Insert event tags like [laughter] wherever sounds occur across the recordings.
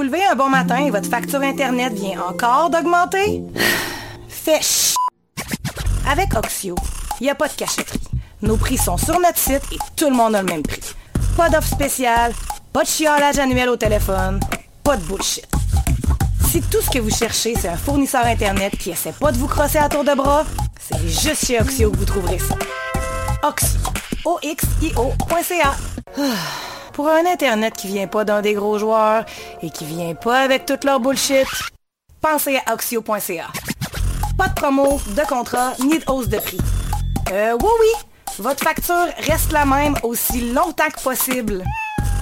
vous levez un bon matin et votre facture Internet vient encore d'augmenter? Fait ch... Avec Oxio, il n'y a pas de cachotterie. Nos prix sont sur notre site et tout le monde a le même prix. Pas d'offre spéciale, pas de chiolage annuel au téléphone, pas de bullshit. Si tout ce que vous cherchez, c'est un fournisseur Internet qui essaie pas de vous crosser à tour de bras, c'est juste chez Oxio que vous trouverez ça. Oxio. O-X-I-O.ca. [sighs] Pour un Internet qui vient pas d'un des gros joueurs et qui vient pas avec toute leur bullshit, pensez à Oxio.ca. Pas de promo, de contrat, ni de hausse de prix. Euh, oui, oui, votre facture reste la même aussi longtemps que possible.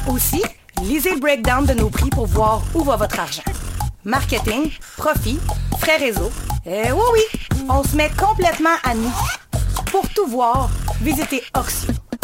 Aussi, lisez le breakdown de nos prix pour voir où va votre argent. Marketing, profit, frais réseau. Euh, oui, oui, on se met complètement à nous. Pour tout voir, visitez Oxio.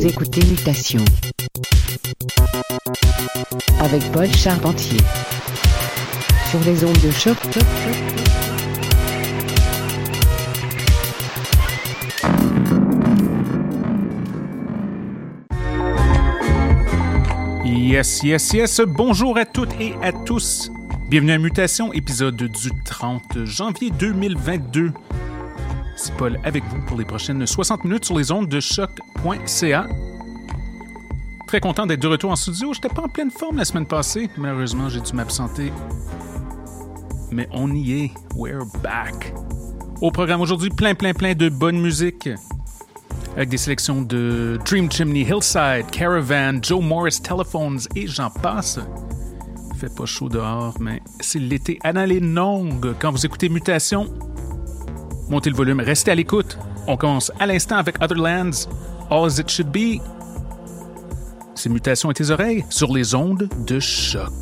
Vous écoutez Mutation. Avec Paul Charpentier. Sur les ondes de choc. Yes, yes, yes. Bonjour à toutes et à tous. Bienvenue à Mutation, épisode du 30 janvier 2022. C'est Paul avec vous pour les prochaines 60 minutes sur les ondes de choc.ca. Très content d'être de retour en studio. J'étais pas en pleine forme la semaine passée. Malheureusement, j'ai dû m'absenter. Mais on y est. We're back. Au programme aujourd'hui, plein, plein, plein de bonne musique avec des sélections de Dream Chimney, Hillside, Caravan, Joe Morris, Telephones et j'en passe. Fait pas chaud dehors, mais c'est l'été longue. Quand vous écoutez Mutation, montez le volume, restez à l'écoute. On commence à l'instant avec Otherlands, All As It Should Be. C'est Mutation à tes oreilles sur les ondes de choc.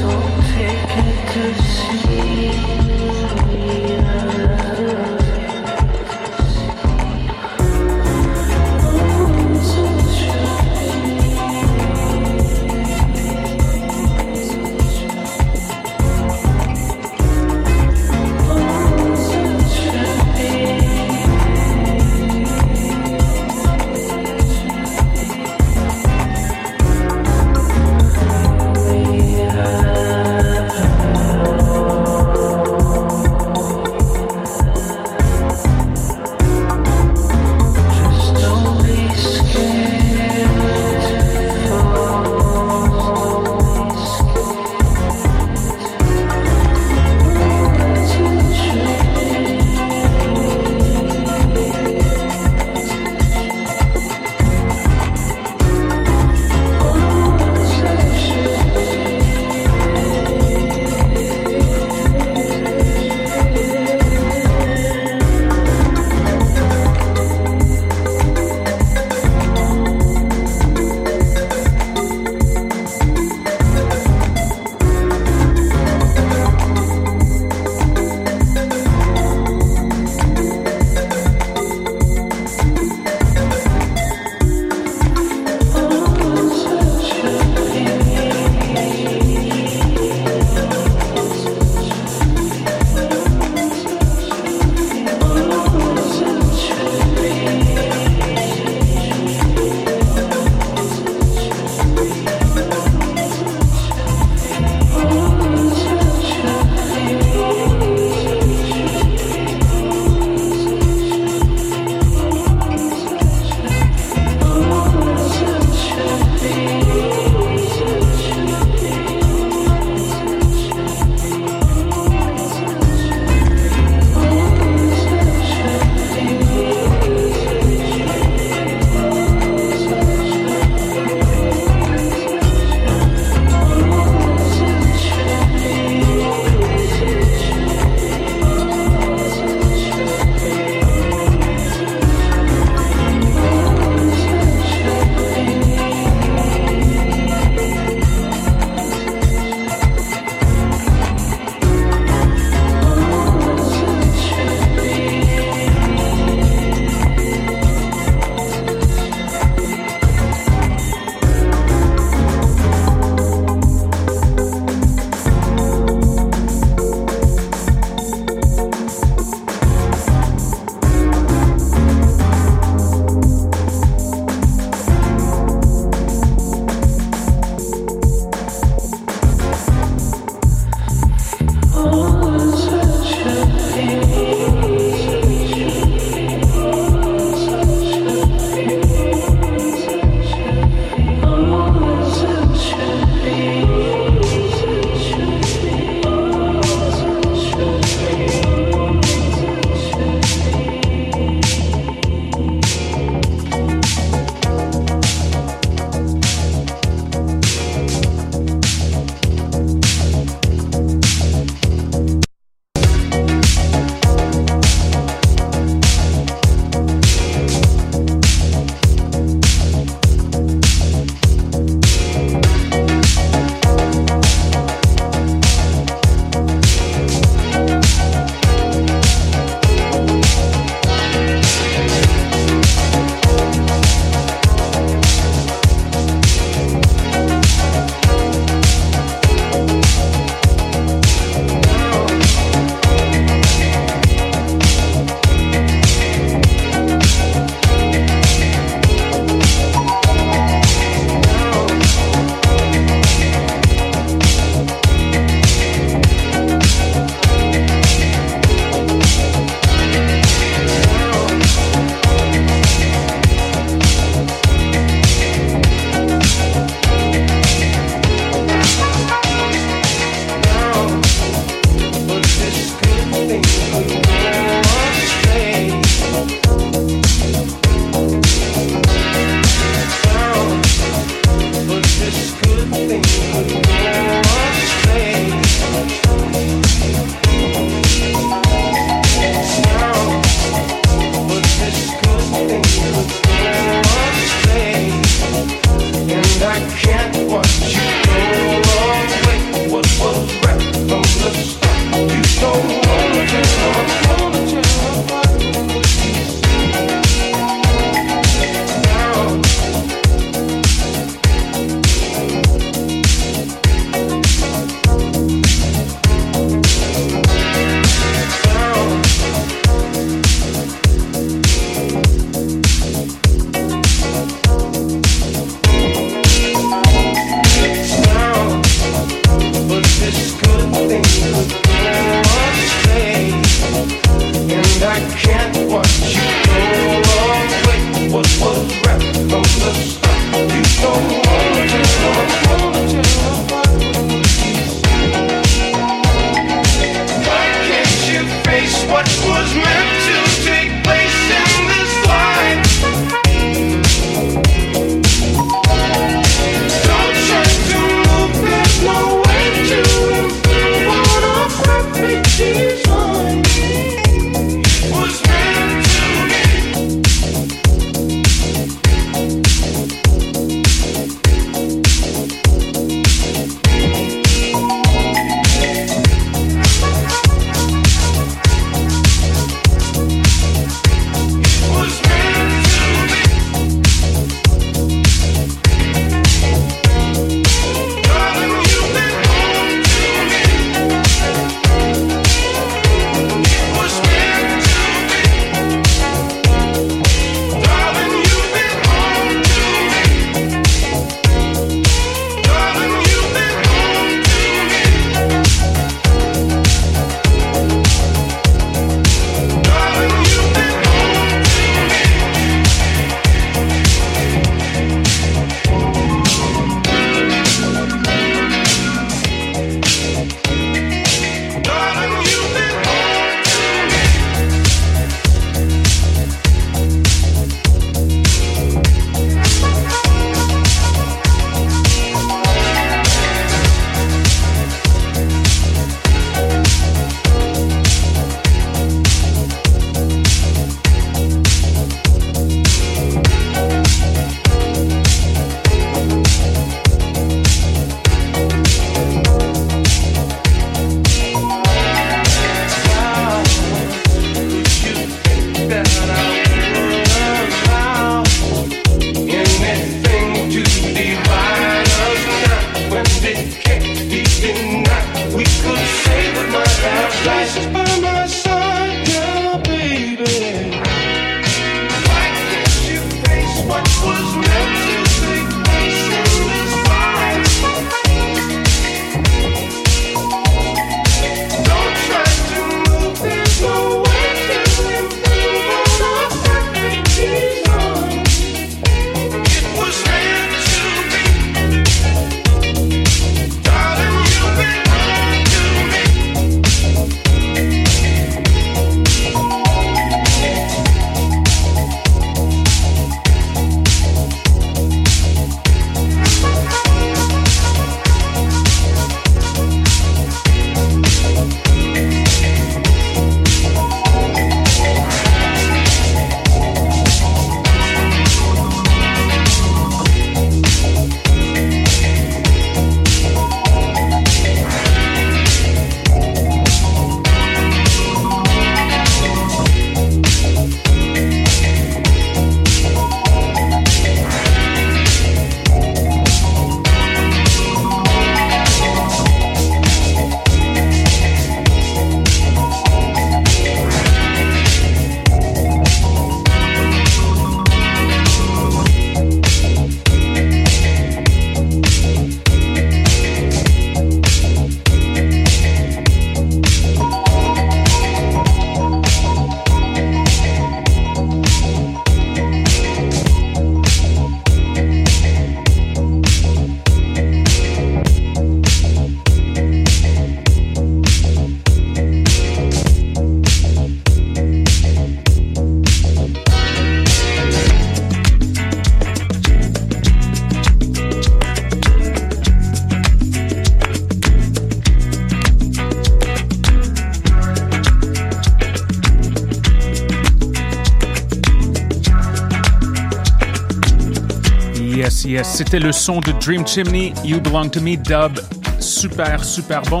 Yes, yes. C'était le son de Dream Chimney, You Belong to Me, dub. Super, super bon.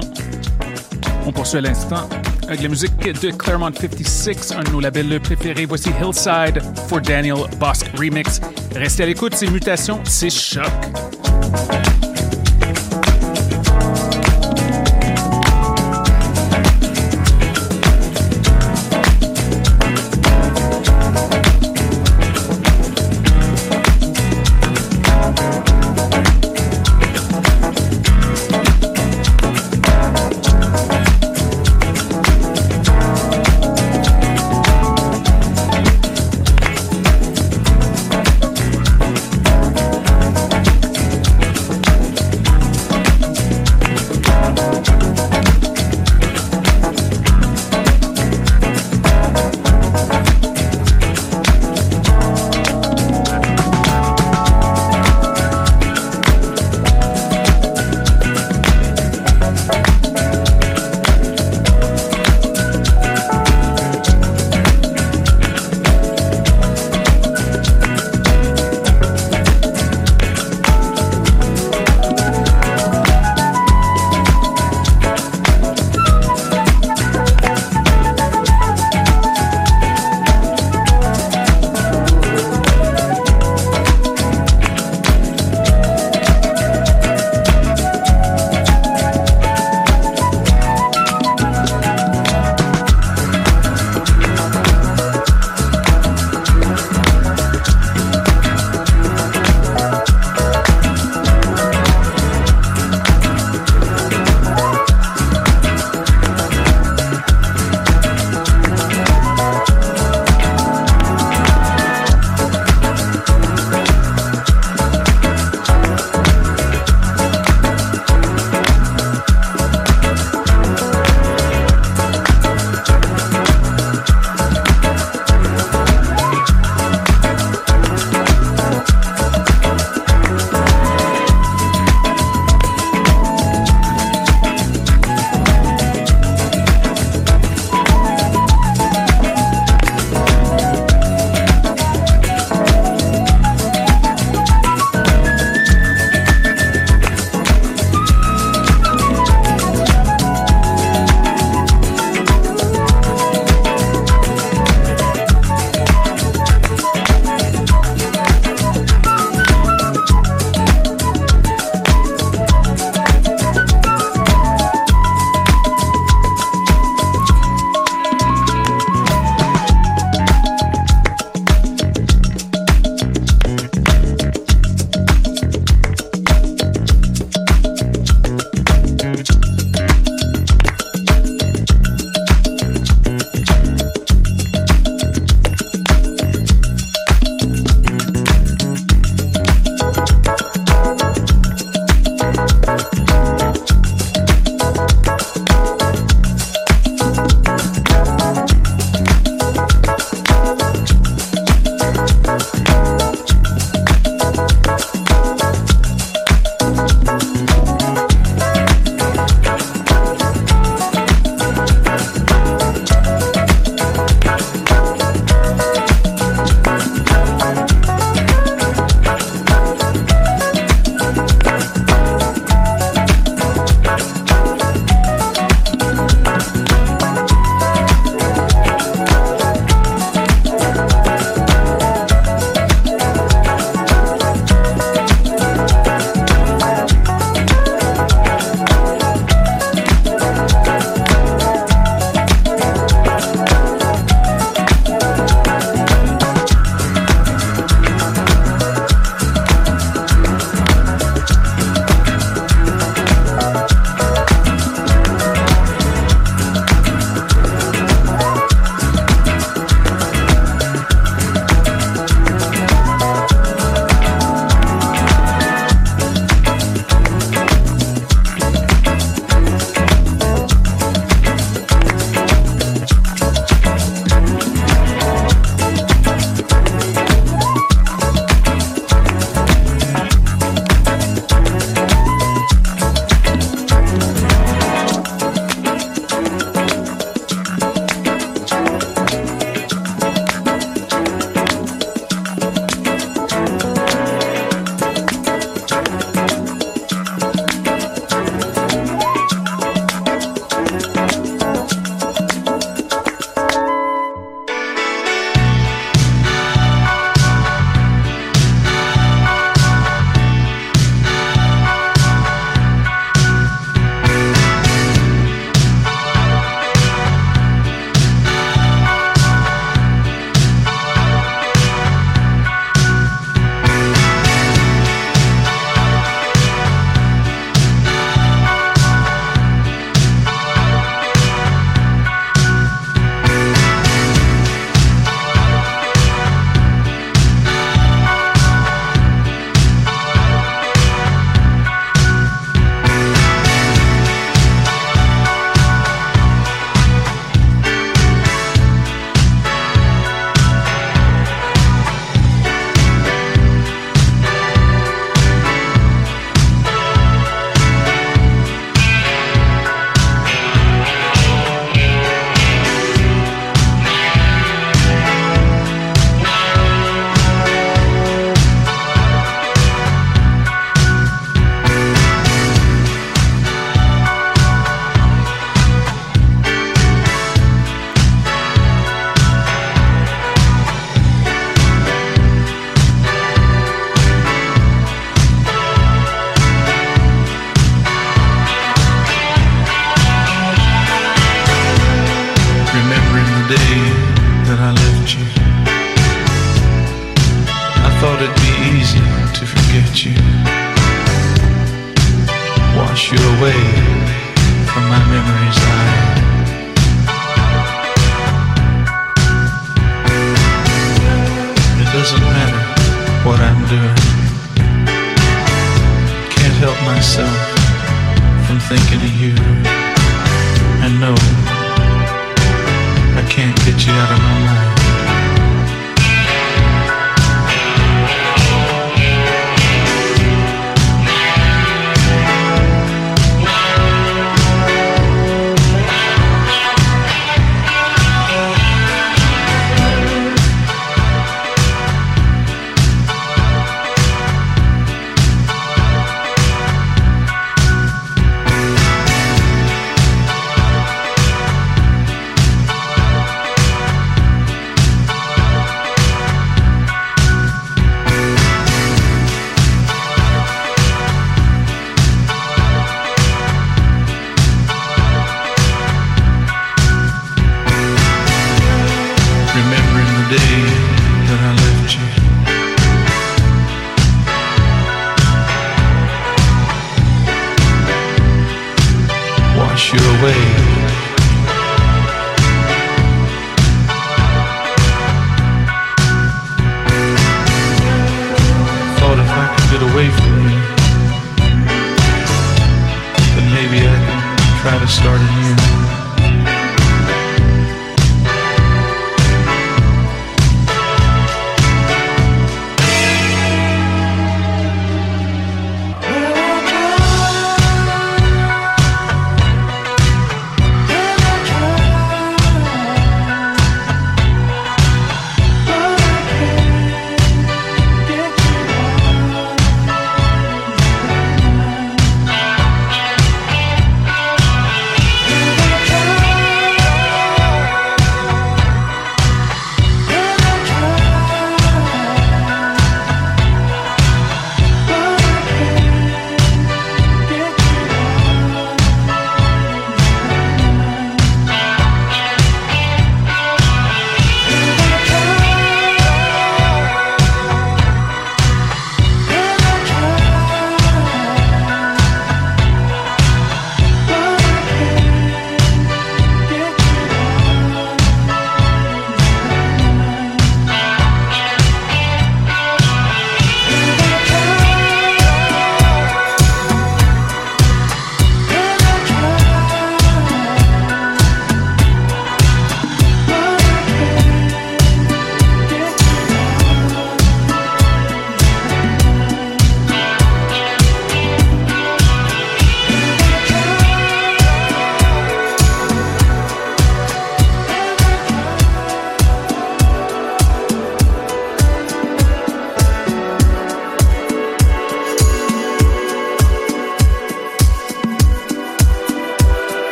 On poursuit à l'instant avec la musique de Claremont 56, un de nos labels préférés. Voici Hillside for Daniel Bosk Remix. Restez à l'écoute, c'est Mutations, c'est choc.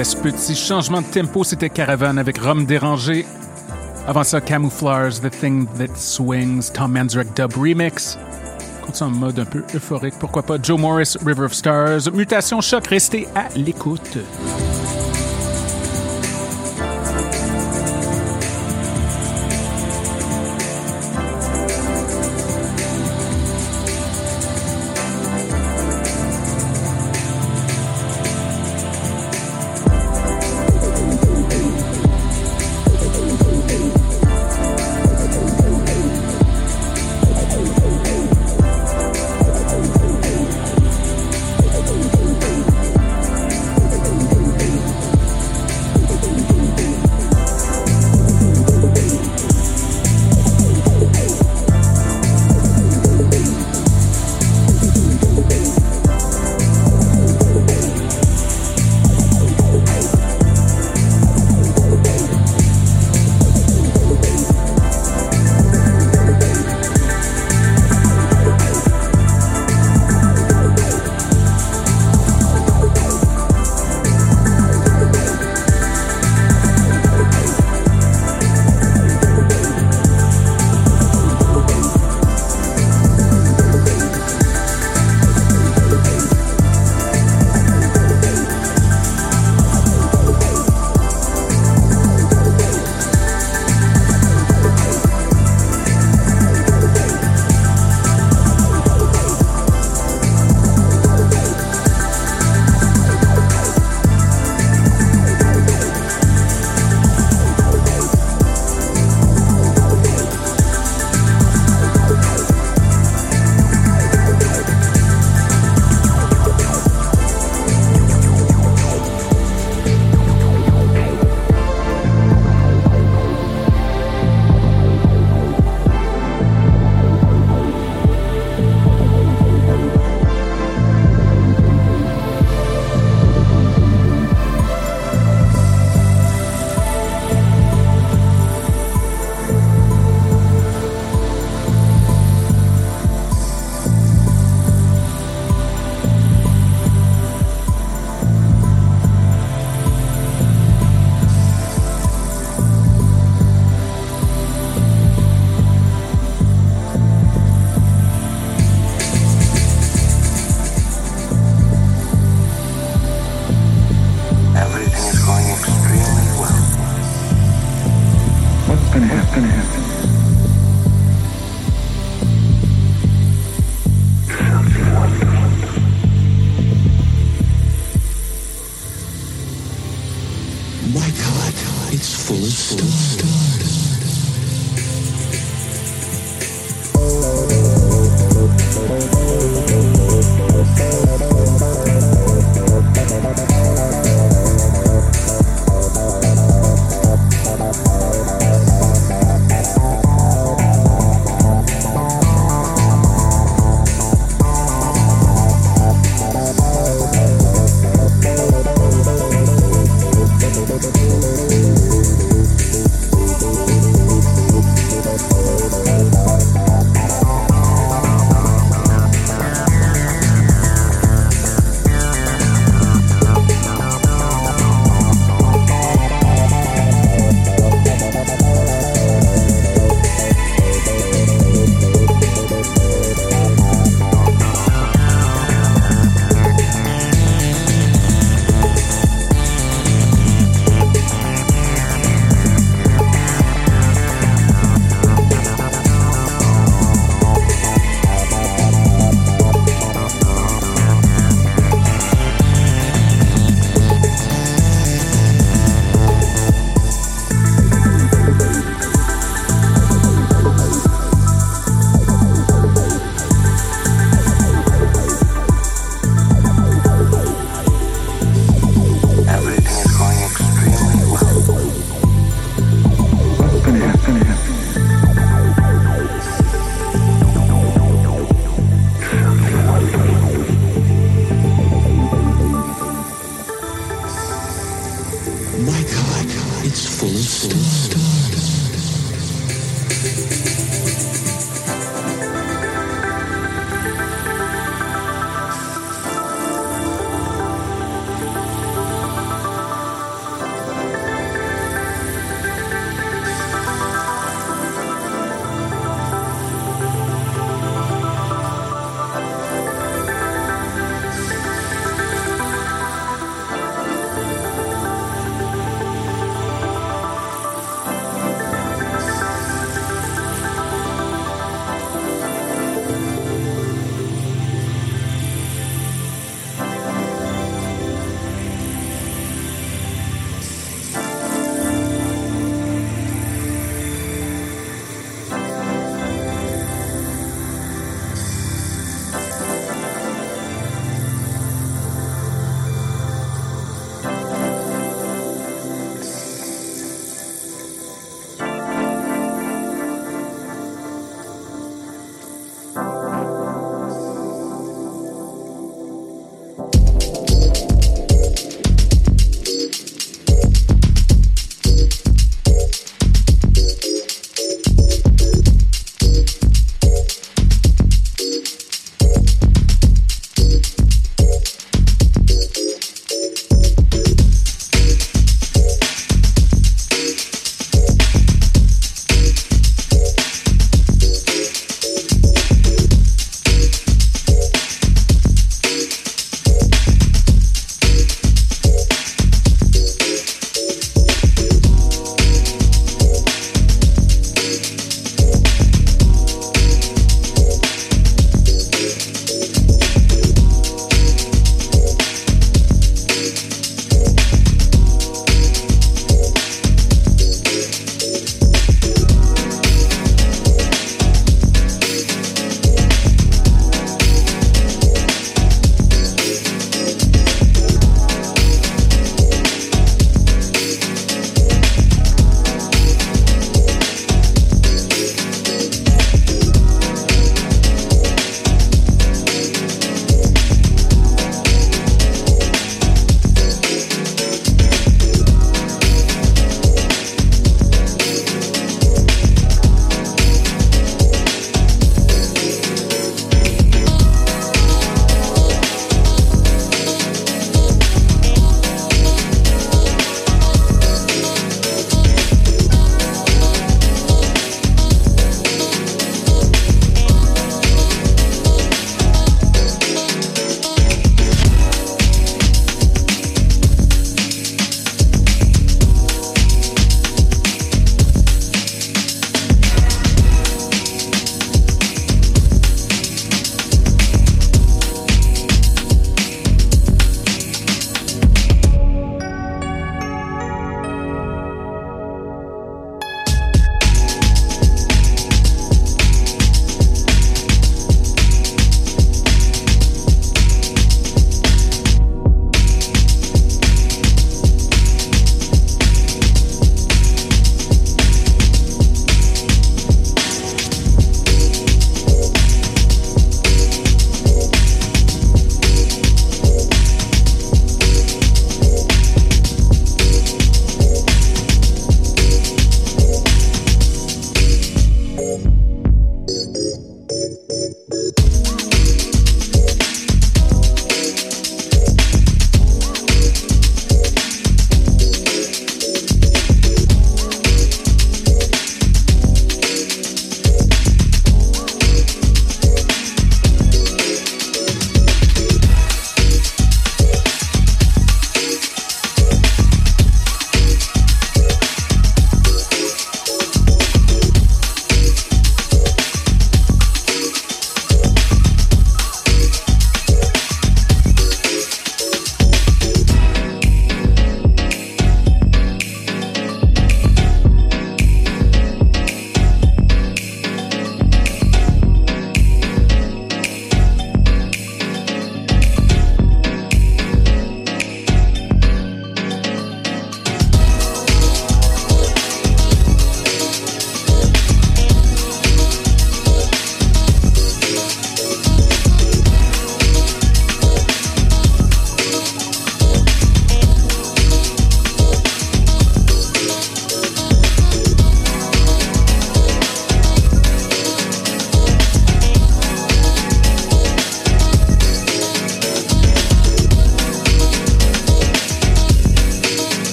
Yes, petit changement de tempo, c'était Caravan avec Rome dérangé. Avant ça, Camouflage, The Thing That Swings, Tom Manzarek Dub Remix. Continue en mode un peu euphorique, pourquoi pas? Joe Morris, River of Stars, Mutation Choc, restez à l'écoute. stories. Podcast.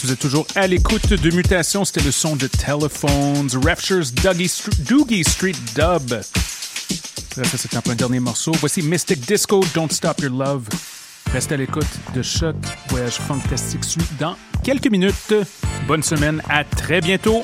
Vous êtes toujours à l'écoute de Mutation. C'était le son de Telephones, Raptures, Dougie Street, Doogie Street Dub. Ça, c'est un peu un dernier morceau. Voici Mystic Disco, Don't Stop Your Love. Restez à l'écoute de Choc. Voyage fantastique suit dans quelques minutes. Bonne semaine, à très bientôt.